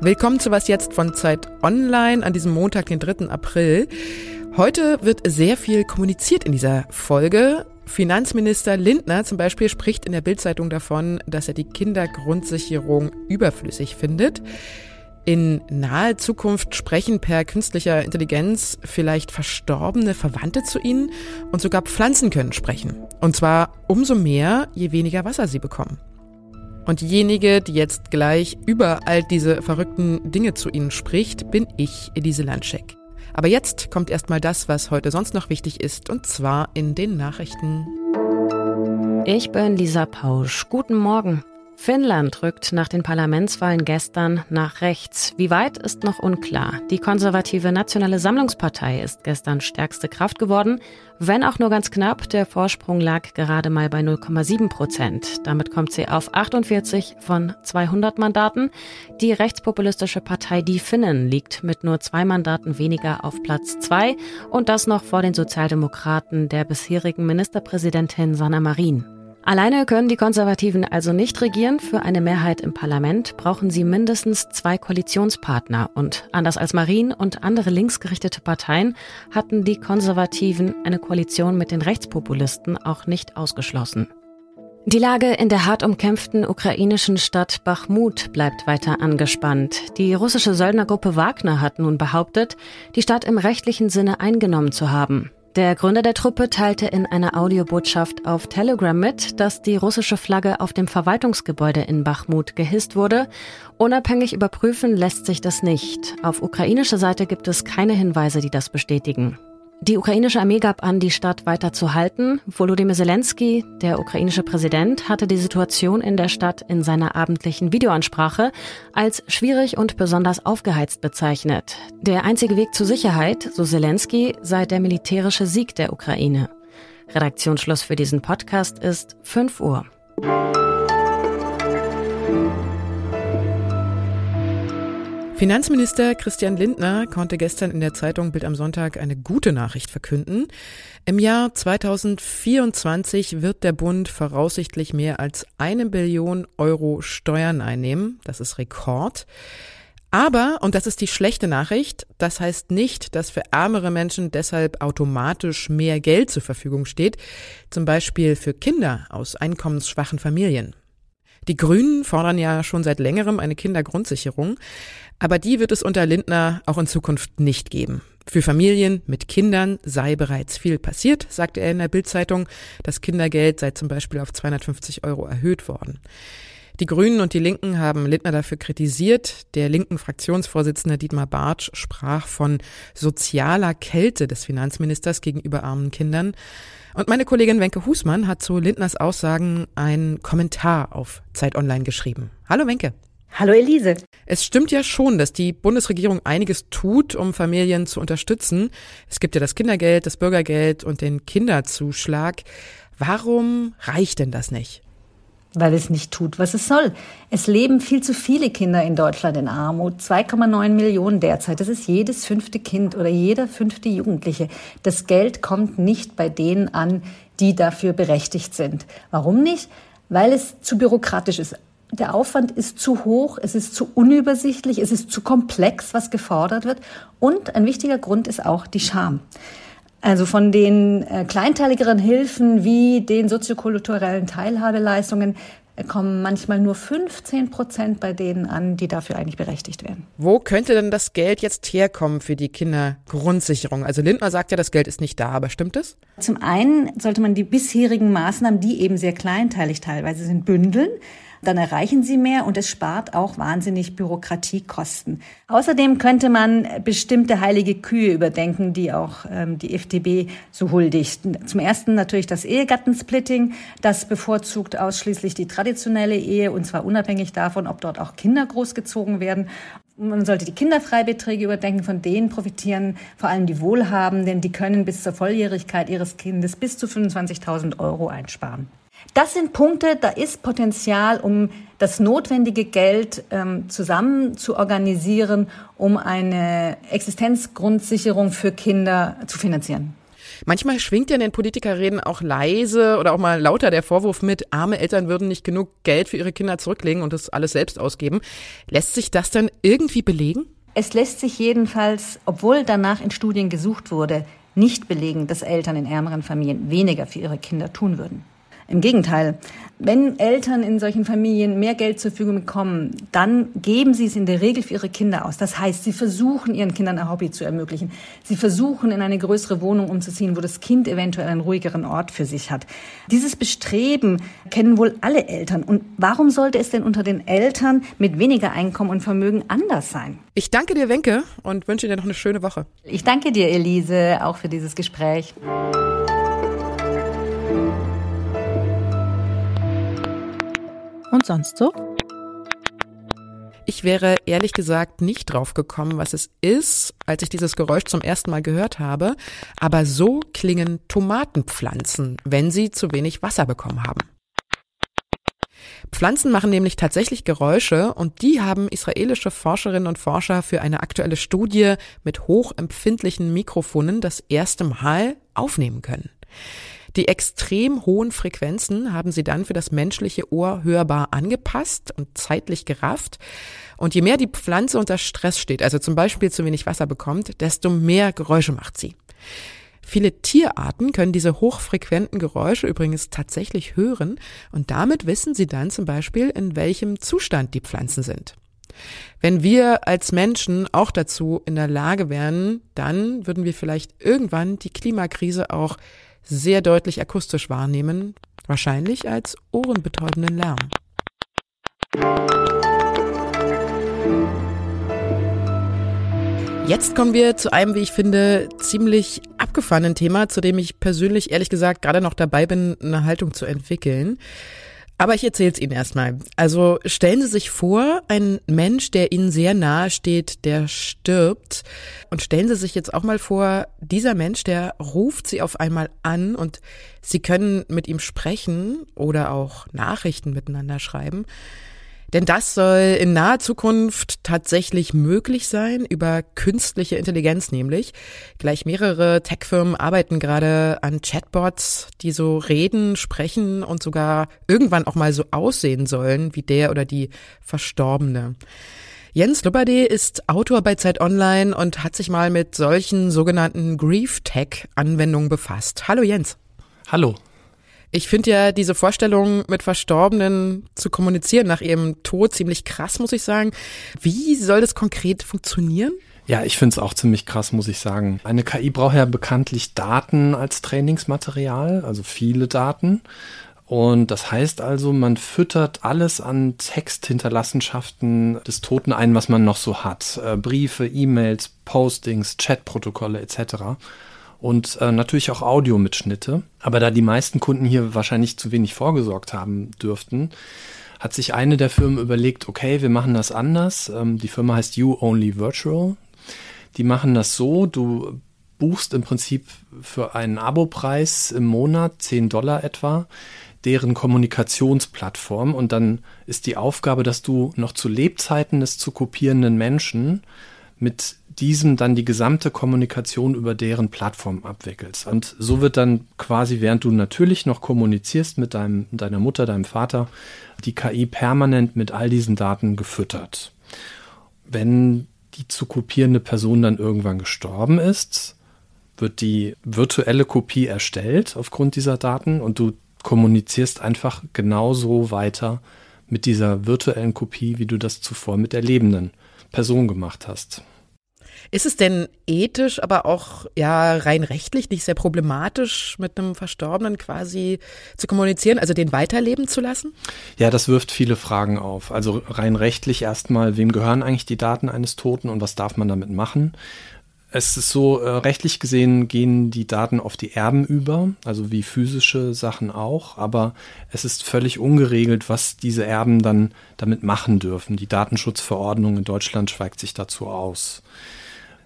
Willkommen zu Was jetzt von Zeit Online an diesem Montag, den 3. April. Heute wird sehr viel kommuniziert in dieser Folge. Finanzminister Lindner zum Beispiel spricht in der Bildzeitung davon, dass er die Kindergrundsicherung überflüssig findet. In naher Zukunft sprechen per künstlicher Intelligenz vielleicht verstorbene Verwandte zu ihnen und sogar Pflanzen können sprechen. Und zwar umso mehr, je weniger Wasser sie bekommen. Und diejenige, die jetzt gleich über all diese verrückten Dinge zu Ihnen spricht, bin ich, Elise Landscheck. Aber jetzt kommt erstmal das, was heute sonst noch wichtig ist, und zwar in den Nachrichten. Ich bin Lisa Pausch. Guten Morgen. Finnland rückt nach den Parlamentswahlen gestern nach rechts. Wie weit ist noch unklar. Die konservative Nationale Sammlungspartei ist gestern stärkste Kraft geworden, wenn auch nur ganz knapp. Der Vorsprung lag gerade mal bei 0,7 Prozent. Damit kommt sie auf 48 von 200 Mandaten. Die rechtspopulistische Partei Die Finnen liegt mit nur zwei Mandaten weniger auf Platz zwei und das noch vor den Sozialdemokraten der bisherigen Ministerpräsidentin Sanna Marin. Alleine können die Konservativen also nicht regieren. Für eine Mehrheit im Parlament brauchen sie mindestens zwei Koalitionspartner. Und anders als Marien und andere linksgerichtete Parteien hatten die Konservativen eine Koalition mit den Rechtspopulisten auch nicht ausgeschlossen. Die Lage in der hart umkämpften ukrainischen Stadt Bachmut bleibt weiter angespannt. Die russische Söldnergruppe Wagner hat nun behauptet, die Stadt im rechtlichen Sinne eingenommen zu haben. Der Gründer der Truppe teilte in einer Audiobotschaft auf Telegram mit, dass die russische Flagge auf dem Verwaltungsgebäude in Bachmut gehisst wurde. Unabhängig überprüfen lässt sich das nicht. Auf ukrainischer Seite gibt es keine Hinweise, die das bestätigen. Die ukrainische Armee gab an, die Stadt weiter zu halten. Volodymyr Zelensky, der ukrainische Präsident, hatte die Situation in der Stadt in seiner abendlichen Videoansprache als schwierig und besonders aufgeheizt bezeichnet. Der einzige Weg zur Sicherheit, so Zelensky, sei der militärische Sieg der Ukraine. Redaktionsschluss für diesen Podcast ist 5 Uhr. Finanzminister Christian Lindner konnte gestern in der Zeitung Bild am Sonntag eine gute Nachricht verkünden. Im Jahr 2024 wird der Bund voraussichtlich mehr als eine Billion Euro Steuern einnehmen. Das ist Rekord. Aber, und das ist die schlechte Nachricht, das heißt nicht, dass für ärmere Menschen deshalb automatisch mehr Geld zur Verfügung steht, zum Beispiel für Kinder aus einkommensschwachen Familien. Die Grünen fordern ja schon seit längerem eine Kindergrundsicherung. Aber die wird es unter Lindner auch in Zukunft nicht geben. Für Familien mit Kindern sei bereits viel passiert, sagte er in der Bildzeitung. Das Kindergeld sei zum Beispiel auf 250 Euro erhöht worden. Die Grünen und die Linken haben Lindner dafür kritisiert. Der linken Fraktionsvorsitzende Dietmar Bartsch sprach von sozialer Kälte des Finanzministers gegenüber armen Kindern. Und meine Kollegin Wenke Husmann hat zu Lindners Aussagen einen Kommentar auf Zeit Online geschrieben. Hallo Wenke. Hallo Elise. Es stimmt ja schon, dass die Bundesregierung einiges tut, um Familien zu unterstützen. Es gibt ja das Kindergeld, das Bürgergeld und den Kinderzuschlag. Warum reicht denn das nicht? Weil es nicht tut, was es soll. Es leben viel zu viele Kinder in Deutschland in Armut. 2,9 Millionen derzeit. Das ist jedes fünfte Kind oder jeder fünfte Jugendliche. Das Geld kommt nicht bei denen an, die dafür berechtigt sind. Warum nicht? Weil es zu bürokratisch ist der Aufwand ist zu hoch, es ist zu unübersichtlich, es ist zu komplex, was gefordert wird. Und ein wichtiger Grund ist auch die Scham. Also von den äh, kleinteiligeren Hilfen wie den soziokulturellen Teilhabeleistungen äh, kommen manchmal nur 15 Prozent bei denen an, die dafür eigentlich berechtigt werden. Wo könnte denn das Geld jetzt herkommen für die Kindergrundsicherung? Also Lindner sagt ja, das Geld ist nicht da, aber stimmt es? Zum einen sollte man die bisherigen Maßnahmen, die eben sehr kleinteilig teilweise sind, bündeln dann erreichen sie mehr und es spart auch wahnsinnig Bürokratiekosten. Außerdem könnte man bestimmte heilige Kühe überdenken, die auch ähm, die FDP so huldigt. Zum ersten natürlich das Ehegattensplitting. Das bevorzugt ausschließlich die traditionelle Ehe und zwar unabhängig davon, ob dort auch Kinder großgezogen werden. Man sollte die Kinderfreibeträge überdenken, von denen profitieren vor allem die Wohlhabenden, die können bis zur Volljährigkeit ihres Kindes bis zu 25.000 Euro einsparen. Das sind Punkte, da ist Potenzial, um das notwendige Geld ähm, zusammen zu organisieren, um eine Existenzgrundsicherung für Kinder zu finanzieren. Manchmal schwingt ja in den Politikerreden auch leise oder auch mal lauter der Vorwurf mit, arme Eltern würden nicht genug Geld für ihre Kinder zurücklegen und das alles selbst ausgeben. Lässt sich das dann irgendwie belegen? Es lässt sich jedenfalls, obwohl danach in Studien gesucht wurde, nicht belegen, dass Eltern in ärmeren Familien weniger für ihre Kinder tun würden. Im Gegenteil, wenn Eltern in solchen Familien mehr Geld zur Verfügung bekommen, dann geben sie es in der Regel für ihre Kinder aus. Das heißt, sie versuchen ihren Kindern ein Hobby zu ermöglichen. Sie versuchen in eine größere Wohnung umzuziehen, wo das Kind eventuell einen ruhigeren Ort für sich hat. Dieses Bestreben kennen wohl alle Eltern. Und warum sollte es denn unter den Eltern mit weniger Einkommen und Vermögen anders sein? Ich danke dir, Wenke, und wünsche dir noch eine schöne Woche. Ich danke dir, Elise, auch für dieses Gespräch. Und sonst so? Ich wäre ehrlich gesagt nicht drauf gekommen, was es ist, als ich dieses Geräusch zum ersten Mal gehört habe. Aber so klingen Tomatenpflanzen, wenn sie zu wenig Wasser bekommen haben. Pflanzen machen nämlich tatsächlich Geräusche und die haben israelische Forscherinnen und Forscher für eine aktuelle Studie mit hochempfindlichen Mikrofonen das erste Mal aufnehmen können. Die extrem hohen Frequenzen haben sie dann für das menschliche Ohr hörbar angepasst und zeitlich gerafft. Und je mehr die Pflanze unter Stress steht, also zum Beispiel zu wenig Wasser bekommt, desto mehr Geräusche macht sie. Viele Tierarten können diese hochfrequenten Geräusche übrigens tatsächlich hören und damit wissen sie dann zum Beispiel, in welchem Zustand die Pflanzen sind. Wenn wir als Menschen auch dazu in der Lage wären, dann würden wir vielleicht irgendwann die Klimakrise auch sehr deutlich akustisch wahrnehmen, wahrscheinlich als ohrenbetäubenden Lärm. Jetzt kommen wir zu einem, wie ich finde, ziemlich abgefahrenen Thema, zu dem ich persönlich ehrlich gesagt gerade noch dabei bin, eine Haltung zu entwickeln. Aber ich erzähle es Ihnen erstmal. Also stellen Sie sich vor, ein Mensch, der Ihnen sehr nahe steht, der stirbt. Und stellen Sie sich jetzt auch mal vor, dieser Mensch, der ruft Sie auf einmal an und Sie können mit ihm sprechen oder auch Nachrichten miteinander schreiben. Denn das soll in naher Zukunft tatsächlich möglich sein, über künstliche Intelligenz nämlich. Gleich mehrere Tech-Firmen arbeiten gerade an Chatbots, die so reden, sprechen und sogar irgendwann auch mal so aussehen sollen wie der oder die Verstorbene. Jens Lubberde ist Autor bei Zeit Online und hat sich mal mit solchen sogenannten Grief-Tech-Anwendungen befasst. Hallo Jens. Hallo. Ich finde ja diese Vorstellung, mit Verstorbenen zu kommunizieren nach ihrem Tod ziemlich krass, muss ich sagen. Wie soll das konkret funktionieren? Ja, ich finde es auch ziemlich krass, muss ich sagen. Eine KI braucht ja bekanntlich Daten als Trainingsmaterial, also viele Daten. Und das heißt also, man füttert alles an Texthinterlassenschaften des Toten ein, was man noch so hat. Äh, Briefe, E-Mails, Postings, Chatprotokolle etc und äh, natürlich auch Audiomitschnitte. Aber da die meisten Kunden hier wahrscheinlich zu wenig vorgesorgt haben dürften, hat sich eine der Firmen überlegt, okay, wir machen das anders. Ähm, die Firma heißt You Only Virtual. Die machen das so, du buchst im Prinzip für einen Abopreis im Monat, 10 Dollar etwa, deren Kommunikationsplattform und dann ist die Aufgabe, dass du noch zu Lebzeiten des zu kopierenden Menschen mit diesem dann die gesamte Kommunikation über deren Plattform abwickelst. Und so wird dann quasi, während du natürlich noch kommunizierst mit deinem, deiner Mutter, deinem Vater, die KI permanent mit all diesen Daten gefüttert. Wenn die zu kopierende Person dann irgendwann gestorben ist, wird die virtuelle Kopie erstellt aufgrund dieser Daten und du kommunizierst einfach genauso weiter mit dieser virtuellen Kopie, wie du das zuvor mit der lebenden Person gemacht hast. Ist es denn ethisch, aber auch ja rein rechtlich nicht sehr problematisch, mit einem Verstorbenen quasi zu kommunizieren, also den weiterleben zu lassen? Ja, das wirft viele Fragen auf. Also rein rechtlich erstmal, wem gehören eigentlich die Daten eines Toten und was darf man damit machen? Es ist so, äh, rechtlich gesehen gehen die Daten auf die Erben über, also wie physische Sachen auch, aber es ist völlig ungeregelt, was diese Erben dann damit machen dürfen. Die Datenschutzverordnung in Deutschland schweigt sich dazu aus.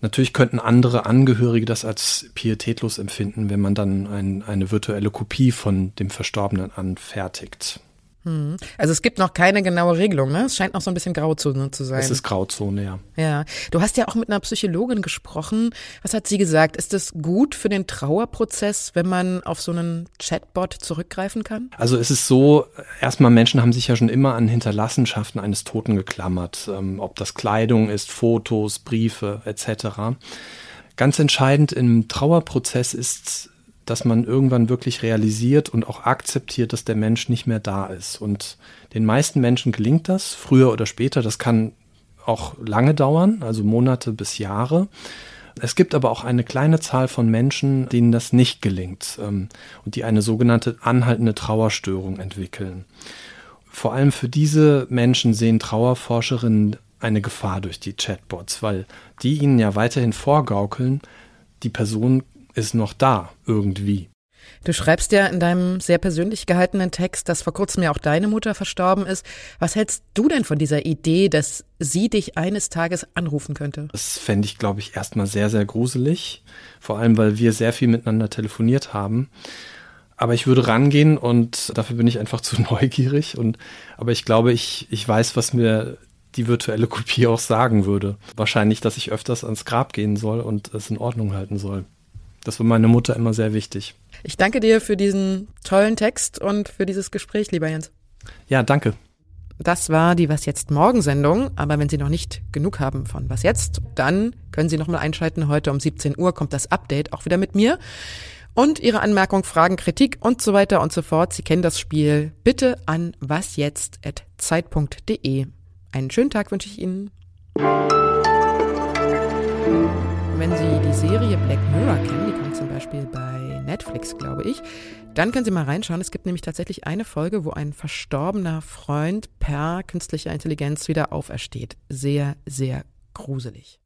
Natürlich könnten andere Angehörige das als pietätlos empfinden, wenn man dann ein, eine virtuelle Kopie von dem Verstorbenen anfertigt. Hm. Also es gibt noch keine genaue Regelung, ne? Es scheint noch so ein bisschen Grauzone zu sein. Es ist Grauzone, ja. Ja. Du hast ja auch mit einer Psychologin gesprochen. Was hat sie gesagt? Ist es gut für den Trauerprozess, wenn man auf so einen Chatbot zurückgreifen kann? Also es ist so, erstmal Menschen haben sich ja schon immer an Hinterlassenschaften eines Toten geklammert, ähm, ob das Kleidung ist, Fotos, Briefe etc. Ganz entscheidend im Trauerprozess ist dass man irgendwann wirklich realisiert und auch akzeptiert, dass der Mensch nicht mehr da ist. Und den meisten Menschen gelingt das, früher oder später. Das kann auch lange dauern, also Monate bis Jahre. Es gibt aber auch eine kleine Zahl von Menschen, denen das nicht gelingt ähm, und die eine sogenannte anhaltende Trauerstörung entwickeln. Vor allem für diese Menschen sehen Trauerforscherinnen eine Gefahr durch die Chatbots, weil die ihnen ja weiterhin vorgaukeln, die Person ist noch da irgendwie. Du schreibst ja in deinem sehr persönlich gehaltenen Text, dass vor kurzem ja auch deine Mutter verstorben ist. Was hältst du denn von dieser Idee, dass sie dich eines Tages anrufen könnte? Das fände ich, glaube ich, erstmal sehr, sehr gruselig. Vor allem, weil wir sehr viel miteinander telefoniert haben. Aber ich würde rangehen und dafür bin ich einfach zu neugierig. Und, aber ich glaube, ich, ich weiß, was mir die virtuelle Kopie auch sagen würde. Wahrscheinlich, dass ich öfters ans Grab gehen soll und es in Ordnung halten soll. Das war meine Mutter immer sehr wichtig. Ich danke dir für diesen tollen Text und für dieses Gespräch, lieber Jens. Ja, danke. Das war die Was jetzt Morgensendung. Aber wenn Sie noch nicht genug haben von Was jetzt, dann können Sie nochmal einschalten. Heute um 17 Uhr kommt das Update auch wieder mit mir. Und Ihre Anmerkung, Fragen, Kritik und so weiter und so fort. Sie kennen das Spiel. Bitte an wasjetzt.zeit.de. Einen schönen Tag wünsche ich Ihnen wenn Sie die Serie Black Mirror kennen, die kommt zum Beispiel bei Netflix, glaube ich, dann können Sie mal reinschauen. Es gibt nämlich tatsächlich eine Folge, wo ein verstorbener Freund per künstlicher Intelligenz wieder aufersteht. Sehr, sehr gruselig.